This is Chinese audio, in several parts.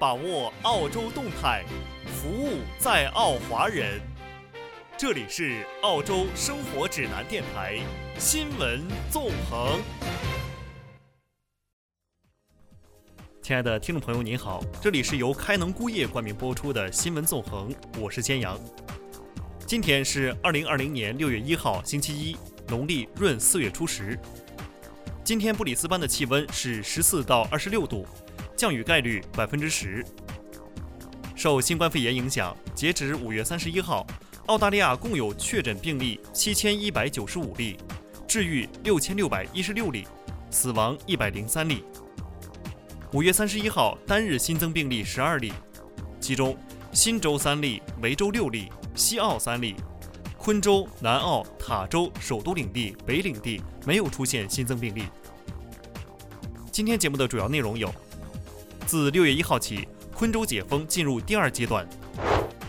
把握澳洲动态，服务在澳华人。这里是澳洲生活指南电台新闻纵横。亲爱的听众朋友，您好，这里是由开能钴业冠名播出的新闻纵横，我是坚阳。今天是二零二零年六月一号，星期一，农历闰四月初十。今天布里斯班的气温是十四到二十六度。降雨概率百分之十。受新冠肺炎影响，截止五月三十一号，澳大利亚共有确诊病例七千一百九十五例，治愈六千六百一十六例，死亡一百零三例。五月三十一号单日新增病例十二例，其中新州三例，维州六例，西澳三例，昆州、南澳、塔州、首都领地、北领地没有出现新增病例。今天节目的主要内容有。自六月一号起，昆州解封进入第二阶段。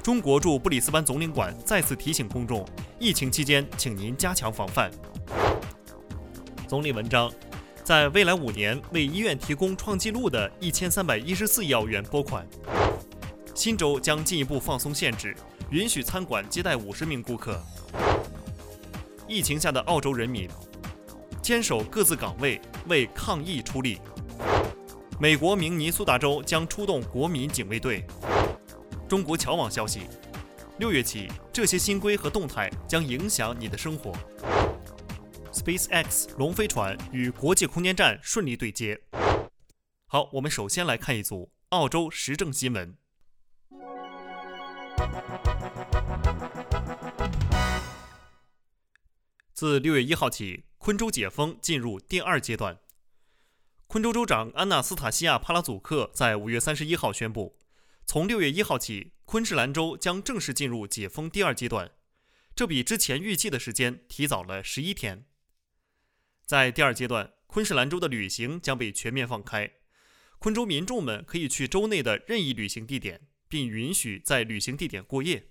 中国驻布里斯班总领馆再次提醒公众，疫情期间，请您加强防范。总理文章，在未来五年为医院提供创纪录的一千三百一十四亿澳元拨款。新州将进一步放松限制，允许餐馆接待五十名顾客。疫情下的澳洲人民，坚守各自岗位，为抗疫出力。美国明尼苏达州将出动国民警卫队。中国侨网消息，六月起，这些新规和动态将影响你的生活。SpaceX 龙飞船与国际空间站顺利对接。好，我们首先来看一组澳洲时政新闻。自六月一号起，昆州解封进入第二阶段。昆州州长安纳斯塔西亚·帕拉祖克在五月三十一号宣布，从六月一号起，昆士兰州将正式进入解封第二阶段，这比之前预计的时间提早了十一天。在第二阶段，昆士兰州的旅行将被全面放开，昆州民众们可以去州内的任意旅行地点，并允许在旅行地点过夜。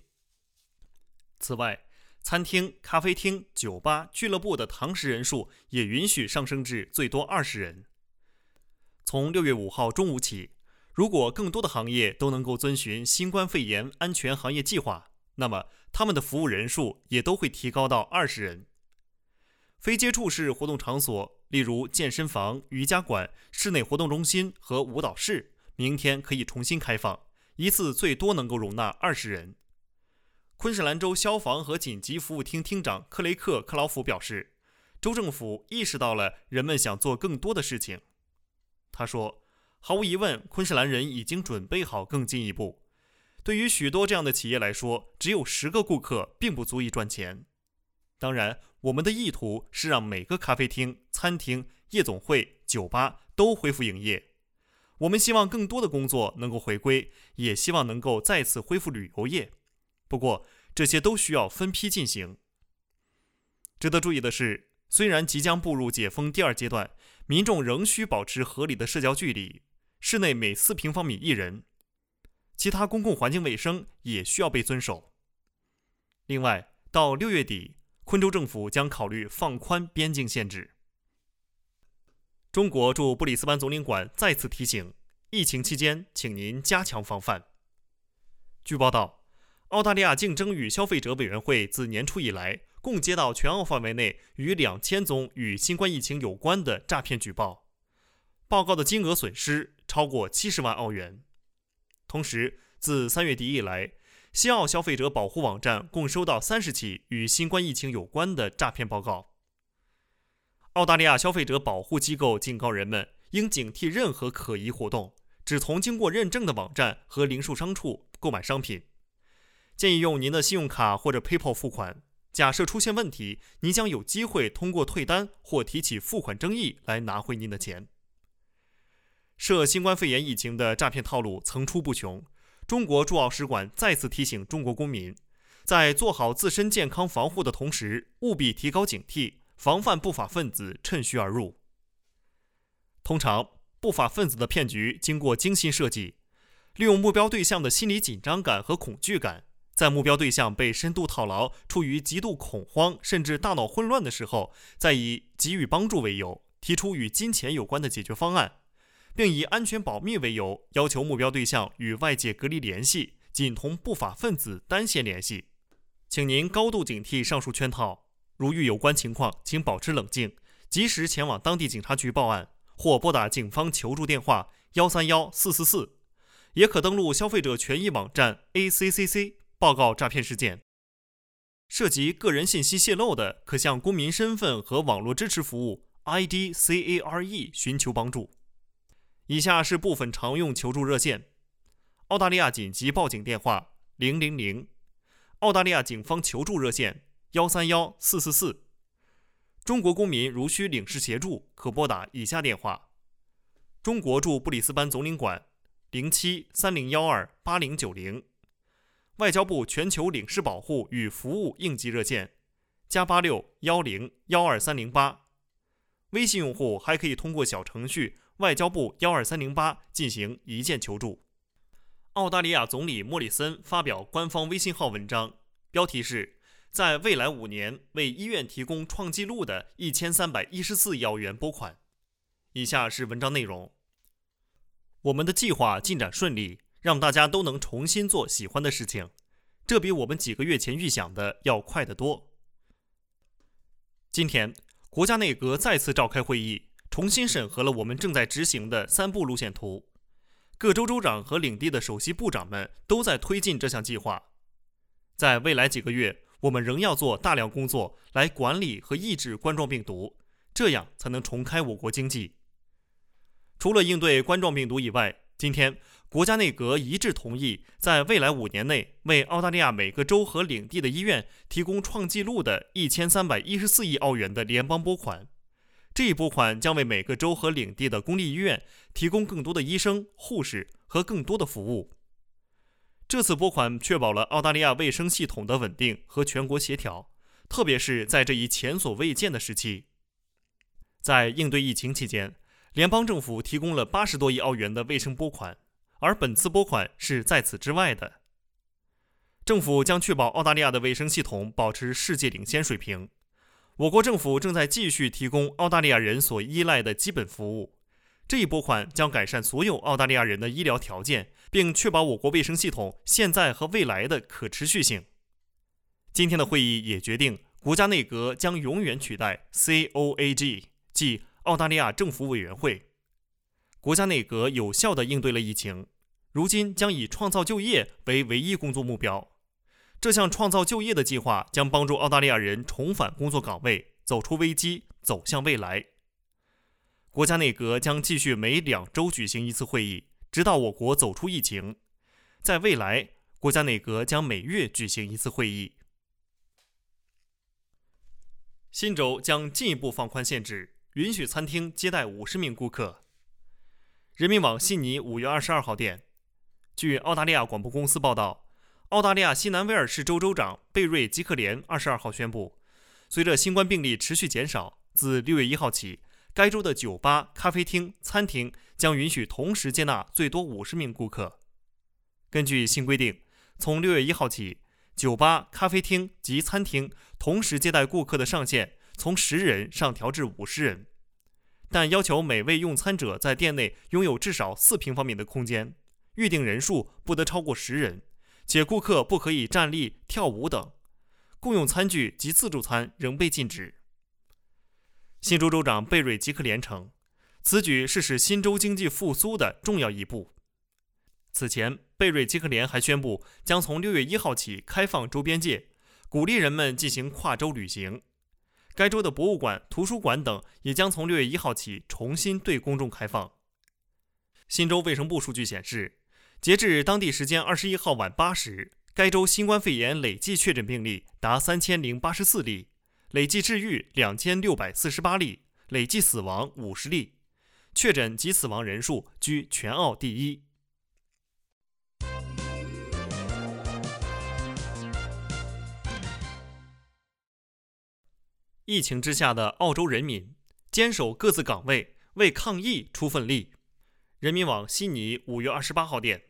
此外，餐厅、咖啡厅、酒吧、俱乐部的堂食人数也允许上升至最多二十人。从六月五号中午起，如果更多的行业都能够遵循新冠肺炎安全行业计划，那么他们的服务人数也都会提高到二十人。非接触式活动场所，例如健身房、瑜伽馆、室内活动中心和舞蹈室，明天可以重新开放，一次最多能够容纳二十人。昆士兰州消防和紧急服务厅厅长克雷克·克劳福表示，州政府意识到了人们想做更多的事情。他说：“毫无疑问，昆士兰人已经准备好更进一步。对于许多这样的企业来说，只有十个顾客并不足以赚钱。当然，我们的意图是让每个咖啡厅、餐厅、夜总会、酒吧都恢复营业。我们希望更多的工作能够回归，也希望能够再次恢复旅游业。不过，这些都需要分批进行。值得注意的是。”虽然即将步入解封第二阶段，民众仍需保持合理的社交距离，室内每四平方米一人，其他公共环境卫生也需要被遵守。另外，到六月底，昆州政府将考虑放宽边境限制。中国驻布里斯班总领馆再次提醒：疫情期间，请您加强防范。据报道，澳大利亚竞争与消费者委员会自年初以来。共接到全澳范围内逾两千宗与新冠疫情有关的诈骗举报，报告的金额损失超过七十万澳元。同时，自三月底以来，西澳消费者保护网站共收到三十起与新冠疫情有关的诈骗报告。澳大利亚消费者保护机构警告人们，应警惕任何可疑活动，只从经过认证的网站和零售商处购买商品，建议用您的信用卡或者 PayPal 付款。假设出现问题，您将有机会通过退单或提起付款争议来拿回您的钱。涉新冠肺炎疫情的诈骗套路层出不穷，中国驻澳使馆再次提醒中国公民，在做好自身健康防护的同时，务必提高警惕，防范不法分子趁虚而入。通常，不法分子的骗局经过精心设计，利用目标对象的心理紧张感和恐惧感。在目标对象被深度套牢、处于极度恐慌甚至大脑混乱的时候，再以给予帮助为由，提出与金钱有关的解决方案，并以安全保密为由，要求目标对象与外界隔离联系，仅同不法分子单线联系。请您高度警惕上述圈套。如遇有关情况，请保持冷静，及时前往当地警察局报案，或拨打警方求助电话幺三幺四四四，也可登录消费者权益网站 ACCC 报告诈骗事件。涉及个人信息泄露的，可向公民身份和网络支持服务 IDCARE 寻求帮助。以下是部分常用求助热线：澳大利亚紧急报警电话零零零，澳大利亚警方求助热线。幺三幺四四四，中国公民如需领事协助，可拨打以下电话：中国驻布里斯班总领馆零七三零幺二八零九零，外交部全球领事保护与服务应急热线加八六幺零幺二三零八。微信用户还可以通过小程序外交部幺二三零八进行一键求助。澳大利亚总理莫里森发表官方微信号文章，标题是。在未来五年为医院提供创纪录的一千三百一十四亿澳元拨款。以下是文章内容：我们的计划进展顺利，让大家都能重新做喜欢的事情，这比我们几个月前预想的要快得多。今天，国家内阁再次召开会议，重新审核了我们正在执行的三步路线图。各州州长和领地的首席部长们都在推进这项计划。在未来几个月。我们仍要做大量工作来管理和抑制冠状病毒，这样才能重开我国经济。除了应对冠状病毒以外，今天国家内阁一致同意，在未来五年内为澳大利亚每个州和领地的医院提供创纪录的一千三百一十四亿澳元的联邦拨款。这一拨款将为每个州和领地的公立医院提供更多的医生、护士和更多的服务。这次拨款确保了澳大利亚卫生系统的稳定和全国协调，特别是在这一前所未见的时期。在应对疫情期间，联邦政府提供了八十多亿澳元的卫生拨款，而本次拨款是在此之外的。政府将确保澳大利亚的卫生系统保持世界领先水平。我国政府正在继续提供澳大利亚人所依赖的基本服务。这一拨款将改善所有澳大利亚人的医疗条件，并确保我国卫生系统现在和未来的可持续性。今天的会议也决定，国家内阁将永远取代 COAG，即澳大利亚政府委员会。国家内阁有效地应对了疫情，如今将以创造就业为唯一工作目标。这项创造就业的计划将帮助澳大利亚人重返工作岗位，走出危机，走向未来。国家内阁将继续每两周举行一次会议，直到我国走出疫情。在未来，国家内阁将每月举行一次会议。新州将进一步放宽限制，允许餐厅接待五十名顾客。人民网悉尼五月二十二号电，据澳大利亚广播公司报道，澳大利亚西南威尔士州州长贝瑞吉克连二十二号宣布，随着新冠病例持续减少，自六月一号起。该州的酒吧、咖啡厅、餐厅将允许同时接纳最多五十名顾客。根据新规定，从六月一号起，酒吧、咖啡厅及餐厅同时接待顾客的上限从十人上调至五十人，但要求每位用餐者在店内拥有至少四平方米的空间，预定人数不得超过十人，且顾客不可以站立、跳舞等。共用餐具及自助餐仍被禁止。新州州长贝瑞吉克连称，此举是使新州经济复苏的重要一步。此前，贝瑞吉克连还宣布，将从六月一号起开放州边界，鼓励人们进行跨州旅行。该州的博物馆、图书馆等也将从六月一号起重新对公众开放。新州卫生部数据显示，截至当地时间二十一号晚八时，该州新冠肺炎累计确诊病例达三千零八十四例。累计治愈两千六百四十八例，累计死亡五十例，确诊及死亡人数居全澳第一。疫情之下的澳洲人民坚守各自岗位，为抗疫出份力。人民网悉尼五月二十八号电，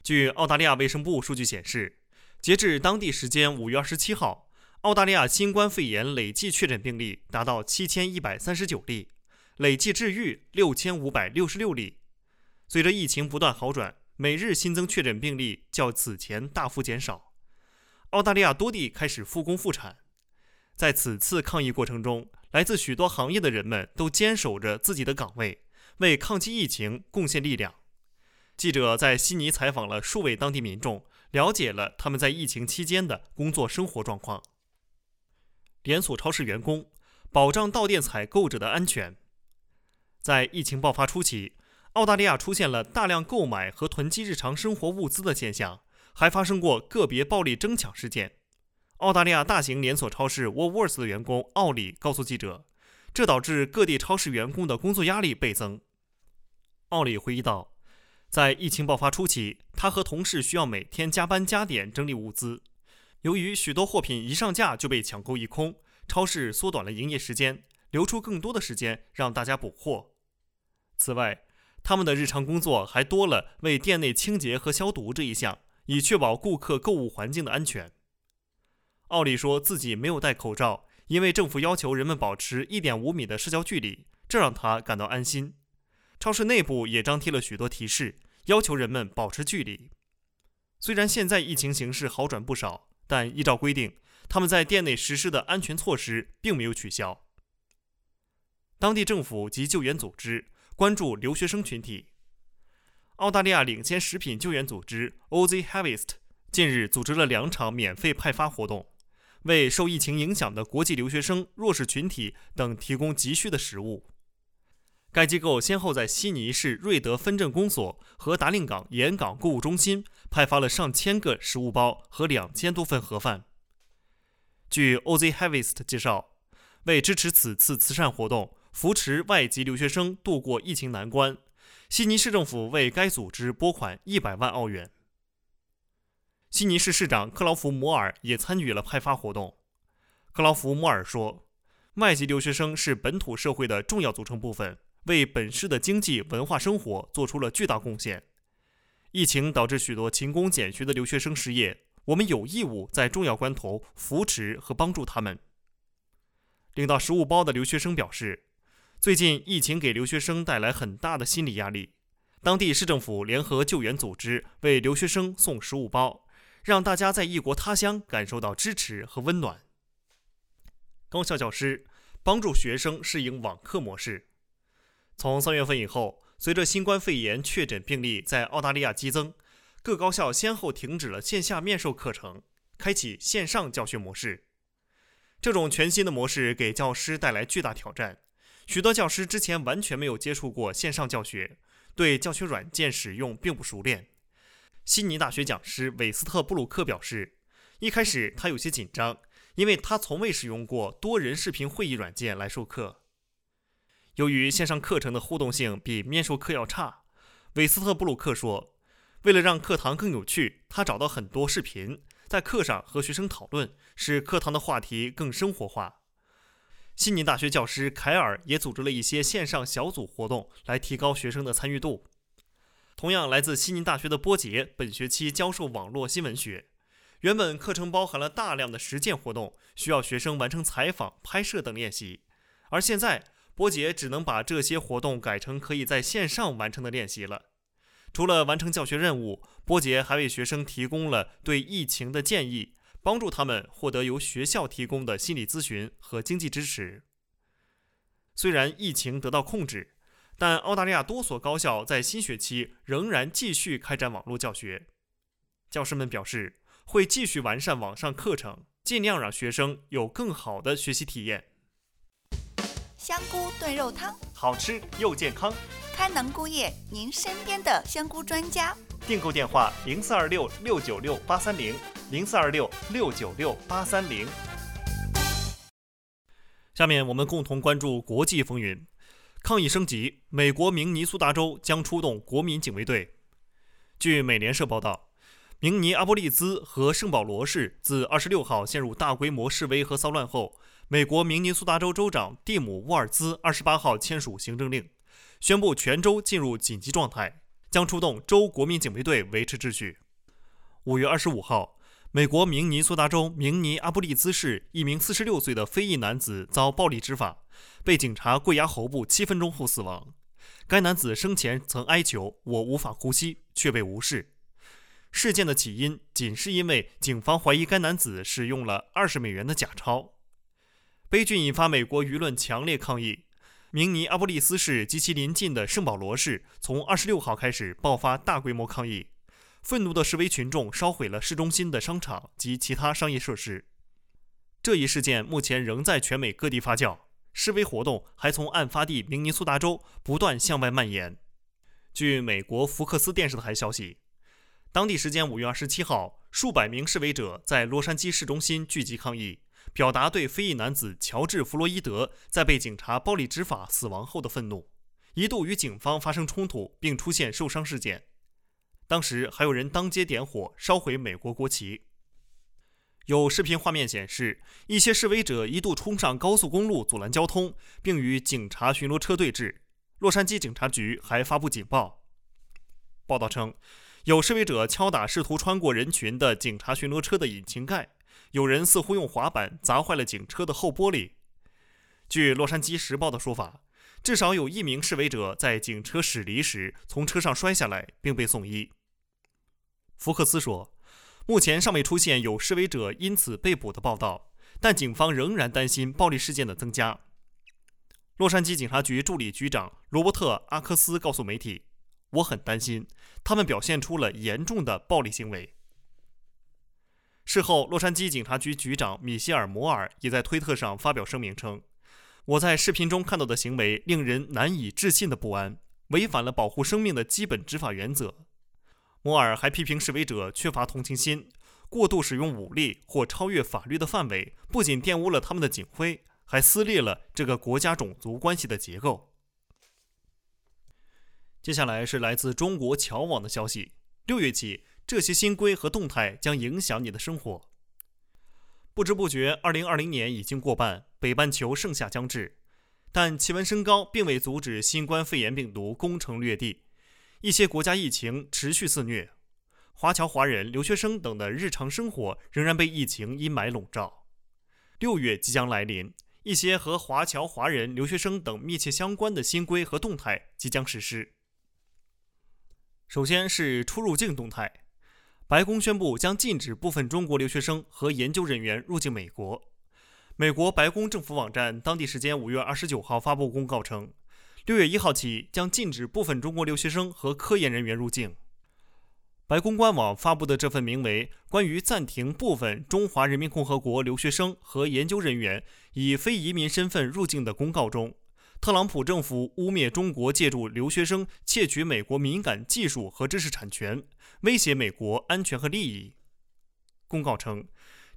据澳大利亚卫生部数据显示，截至当地时间五月二十七号。澳大利亚新冠肺炎累计确诊病例达到七千一百三十九例，累计治愈六千五百六十六例，随着疫情不断好转，每日新增确诊病例较此前大幅减少。澳大利亚多地开始复工复产。在此次抗疫过程中，来自许多行业的人们都坚守着自己的岗位，为抗击疫情贡献力量。记者在悉尼采访了数位当地民众，了解了他们在疫情期间的工作生活状况。连锁超市员工保障到店采购者的安全。在疫情爆发初期，澳大利亚出现了大量购买和囤积日常生活物资的现象，还发生过个别暴力争抢事件。澳大利亚大型连锁超市 Woolworths 的员工奥里告诉记者，这导致各地超市员工的工作压力倍增。奥里回忆道，在疫情爆发初期，他和同事需要每天加班加点整理物资。由于许多货品一上架就被抢购一空，超市缩短了营业时间，留出更多的时间让大家补货。此外，他们的日常工作还多了为店内清洁和消毒这一项，以确保顾客购物环境的安全。奥利说自己没有戴口罩，因为政府要求人们保持一点五米的社交距离，这让他感到安心。超市内部也张贴了许多提示，要求人们保持距离。虽然现在疫情形势好转不少，但依照规定，他们在店内实施的安全措施并没有取消。当地政府及救援组织关注留学生群体。澳大利亚领先食品救援组织 Oz Harvest 近日组织了两场免费派发活动。为受疫情影响的国际留学生、弱势群体等提供急需的食物。该机构先后在悉尼市瑞德分镇公所和达令港沿港购物中心派发了上千个食物包和两千多份盒饭。据 Oz Harvest 介绍，为支持此次慈善活动，扶持外籍留学生度过疫情难关，悉尼市政府为该组织拨款一百万澳元。悉尼市市长克劳福摩尔也参与了派发活动。克劳福摩尔说：“外籍留学生是本土社会的重要组成部分，为本市的经济文化生活做出了巨大贡献。疫情导致许多勤工俭学的留学生失业，我们有义务在重要关头扶持和帮助他们。”领到食物包的留学生表示：“最近疫情给留学生带来很大的心理压力，当地市政府联合救援组织为留学生送食物包。”让大家在异国他乡感受到支持和温暖。高校教师帮助学生适应网课模式。从三月份以后，随着新冠肺炎确诊病例在澳大利亚激增，各高校先后停止了线下面授课程，开启线上教学模式。这种全新的模式给教师带来巨大挑战。许多教师之前完全没有接触过线上教学，对教学软件使用并不熟练。悉尼大学讲师韦斯特布鲁克表示，一开始他有些紧张，因为他从未使用过多人视频会议软件来授课。由于线上课程的互动性比面授课要差，韦斯特布鲁克说，为了让课堂更有趣，他找到很多视频，在课上和学生讨论，使课堂的话题更生活化。悉尼大学教师凯尔也组织了一些线上小组活动，来提高学生的参与度。同样来自悉尼大学的波杰，本学期教授网络新闻学。原本课程包含了大量的实践活动，需要学生完成采访、拍摄等练习。而现在，波杰只能把这些活动改成可以在线上完成的练习了。除了完成教学任务，波杰还为学生提供了对疫情的建议，帮助他们获得由学校提供的心理咨询和经济支持。虽然疫情得到控制。但澳大利亚多所高校在新学期仍然继续开展网络教学。教师们表示，会继续完善网上课程，尽量让学生有更好的学习体验。香菇炖肉汤，好吃又健康。开能菇业，您身边的香菇专家。订购电话：零四二六六九六八三零，零四二六六九六八三零。下面我们共同关注国际风云。抗议升级，美国明尼苏达州将出动国民警卫队。据美联社报道，明尼阿波利兹和圣保罗市自二十六号陷入大规模示威和骚乱后，美国明尼苏达州州长蒂姆·沃尔兹二十八号签署行政令，宣布全州进入紧急状态，将出动州国民警卫队维持秩序。五月二十五号。美国明尼苏达州明尼阿波利兹市一名四十六岁的非裔男子遭暴力执法，被警察跪压喉部七分钟后死亡。该男子生前曾哀求“我无法呼吸”，却被无视。事件的起因仅是因为警方怀疑该男子使用了二十美元的假钞。悲剧引发美国舆论强烈抗议。明尼阿波利斯市及其邻近的圣保罗市从二十六号开始爆发大规模抗议，愤怒的示威群众烧毁了市中心的商场及其他商业设施。这一事件目前仍在全美各地发酵，示威活动还从案发地明尼苏达州不断向外蔓延。据美国福克斯电视台消息，当地时间五月二十七号，数百名示威者在洛杉矶市中心聚集抗议。表达对非裔男子乔治·弗洛伊德在被警察暴力执法死亡后的愤怒，一度与警方发生冲突，并出现受伤事件。当时还有人当街点火烧毁美国国旗。有视频画面显示，一些示威者一度冲上高速公路阻拦交通，并与警察巡逻车对峙。洛杉矶警察局还发布警报。报道称，有示威者敲打试图穿过人群的警察巡逻车的引擎盖。有人似乎用滑板砸坏了警车的后玻璃。据《洛杉矶时报》的说法，至少有一名示威者在警车驶离时从车上摔下来，并被送医。福克斯说，目前尚未出现有示威者因此被捕的报道，但警方仍然担心暴力事件的增加。洛杉矶警察局助理局长罗伯特·阿克斯告诉媒体：“我很担心，他们表现出了严重的暴力行为。”事后，洛杉矶警察局局长米歇尔·摩尔也在推特上发表声明称：“我在视频中看到的行为令人难以置信的不安，违反了保护生命的基本执法原则。”摩尔还批评示威者缺乏同情心，过度使用武力或超越法律的范围，不仅玷污了他们的警徽，还撕裂了这个国家种族关系的结构。接下来是来自中国侨网的消息：六月起。这些新规和动态将影响你的生活。不知不觉，2020年已经过半，北半球盛夏将至，但气温升高并未阻止新冠肺炎病毒攻城略地。一些国家疫情持续肆虐，华侨华人、留学生等的日常生活仍然被疫情阴霾笼罩。六月即将来临，一些和华侨华人、留学生等密切相关的新规和动态即将实施。首先是出入境动态。白宫宣布将禁止部分中国留学生和研究人员入境美国。美国白宫政府网站当地时间五月二十九号发布公告称，六月一号起将禁止部分中国留学生和科研人员入境。白宫官网发布的这份名为《关于暂停部分中华人民共和国留学生和研究人员以非移民身份入境的公告》中。特朗普政府污蔑中国借助留学生窃取美国敏感技术和知识产权，威胁美国安全和利益。公告称，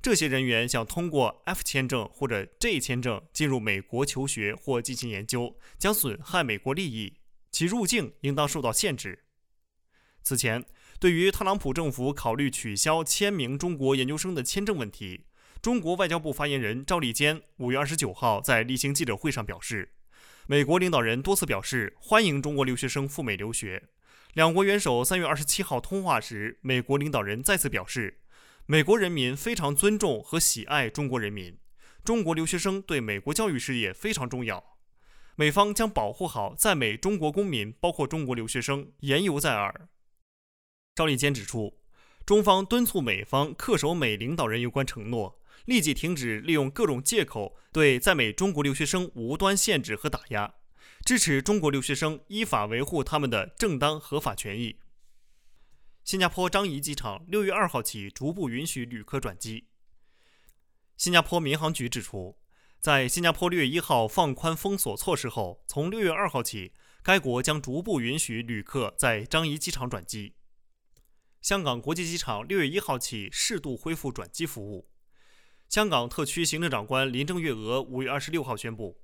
这些人员想通过 F 签证或者 J 签证进入美国求学或进行研究，将损害美国利益，其入境应当受到限制。此前，对于特朗普政府考虑取消千名中国研究生的签证问题，中国外交部发言人赵立坚五月二十九号在例行记者会上表示。美国领导人多次表示欢迎中国留学生赴美留学。两国元首三月二十七号通话时，美国领导人再次表示，美国人民非常尊重和喜爱中国人民，中国留学生对美国教育事业非常重要。美方将保护好在美中国公民，包括中国留学生，言犹在耳。赵立坚指出，中方敦促美方恪守美领导人有关承诺。立即停止利用各种借口对在美中国留学生无端限制和打压，支持中国留学生依法维护他们的正当合法权益。新加坡樟宜机场六月二号起逐步允许旅客转机。新加坡民航局指出，在新加坡六月一号放宽封锁措施后，从六月二号起，该国将逐步允许旅客在樟宜机场转机。香港国际机场六月一号起适度恢复转机服务。香港特区行政长官林郑月娥五月二十六号宣布，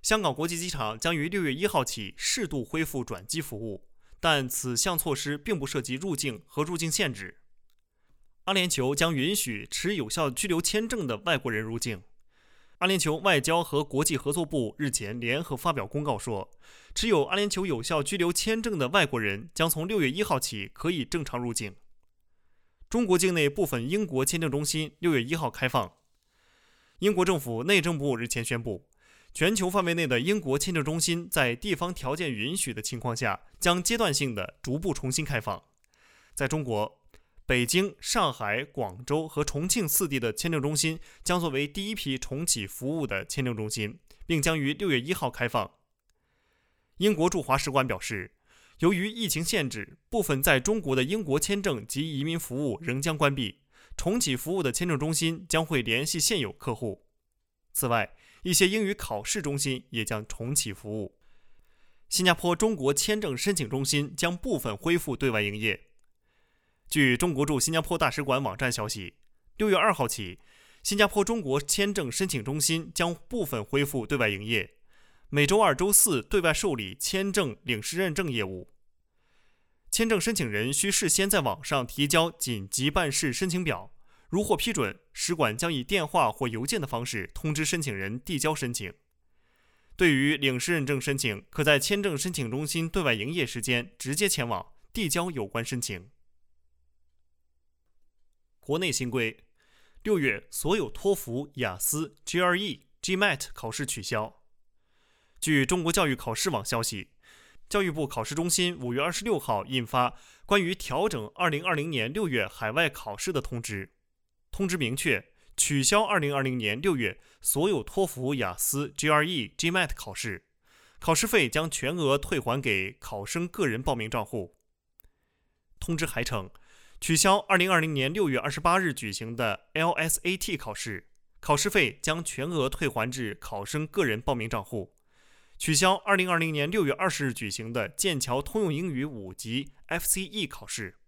香港国际机场将于六月一号起适度恢复转机服务，但此项措施并不涉及入境和入境限制。阿联酋将允许持有效居留签证的外国人入境。阿联酋外交和国际合作部日前联合发表公告说，持有阿联酋有效居留签证的外国人将从六月一号起可以正常入境。中国境内部分英国签证中心六月一号开放。英国政府内政部日前宣布，全球范围内的英国签证中心在地方条件允许的情况下，将阶段性的逐步重新开放。在中国，北京、上海、广州和重庆四地的签证中心将作为第一批重启服务的签证中心，并将于六月一号开放。英国驻华使馆表示，由于疫情限制，部分在中国的英国签证及移民服务仍将关闭。重启服务的签证中心将会联系现有客户。此外，一些英语考试中心也将重启服务。新加坡中国签证申请中心将部分恢复对外营业。据中国驻新加坡大使馆网站消息，六月二号起，新加坡中国签证申请中心将部分恢复对外营业。每周二、周四对外受理签证领事认证业务。签证申请人需事先在网上提交紧急办事申请表，如获批准，使馆将以电话或邮件的方式通知申请人递交申请。对于领事认证申请，可在签证申请中心对外营业时间直接前往递交有关申请。国内新规：六月所有托福、雅思、GRE、GMAT 考试取消。据中国教育考试网消息，教育部考试中心五月二十六号印发关于调整二零二零年六月海外考试的通知。通知明确，取消二零二零年六月所有托福、雅思、GRE、GMAT 考试，考试费将全额退还给考生个人报名账户。通知还称，取消二零二零年六月二十八日举行的 LSAT 考试，考试费将全额退还至考生个人报名账户。取消2020年6月20日举行的剑桥通用英语五级 FCE 考试。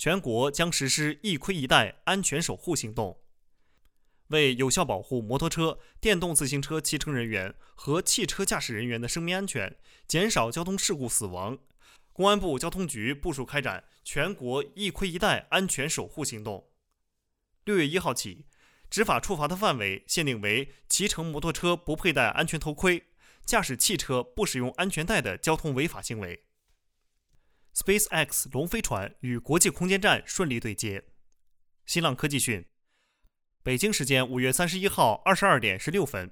全国将实施“一盔一带”安全守护行动，为有效保护摩托车、电动自行车骑乘人员和汽车驾驶人员的生命安全，减少交通事故死亡。公安部交通局部署开展全国“一盔一带”安全守护行动。六月一号起，执法处罚的范围限定为骑乘摩托车不佩戴安全头盔。驾驶汽车不使用安全带的交通违法行为。SpaceX 龙飞船与国际空间站顺利对接。新浪科技讯：北京时间五月三十一号二十二点十六分，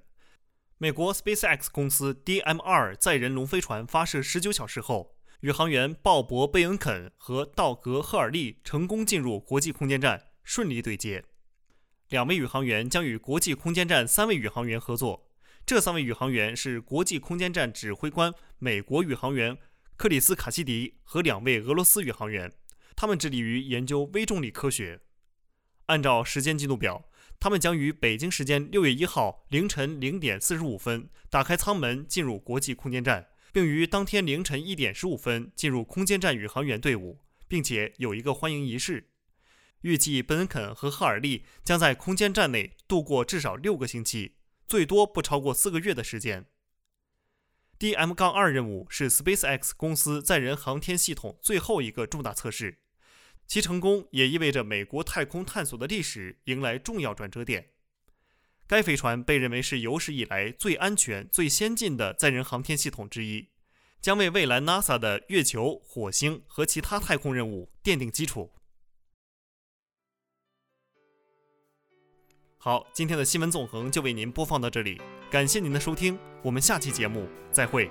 美国 SpaceX 公司 DM-2 载人龙飞船发射十九小时后，宇航员鲍勃·贝恩肯和道格·赫尔利成功进入国际空间站，顺利对接。两位宇航员将与国际空间站三位宇航员合作。这三位宇航员是国际空间站指挥官美国宇航员克里斯卡西迪和两位俄罗斯宇航员，他们致力于研究微重力科学。按照时间进度表，他们将于北京时间六月一号凌晨零点四十五分打开舱门进入国际空间站，并于当天凌晨一点十五分进入空间站宇航员队伍，并且有一个欢迎仪式。预计本肯和赫尔利将在空间站内度过至少六个星期。最多不超过四个月的时间。DM 杠2任务是 SpaceX 公司载人航天系统最后一个重大测试，其成功也意味着美国太空探索的历史迎来重要转折点。该飞船被认为是有史以来最安全、最先进的载人航天系统之一，将为未来 NASA 的月球、火星和其他太空任务奠定基础。好，今天的新闻纵横就为您播放到这里，感谢您的收听，我们下期节目再会。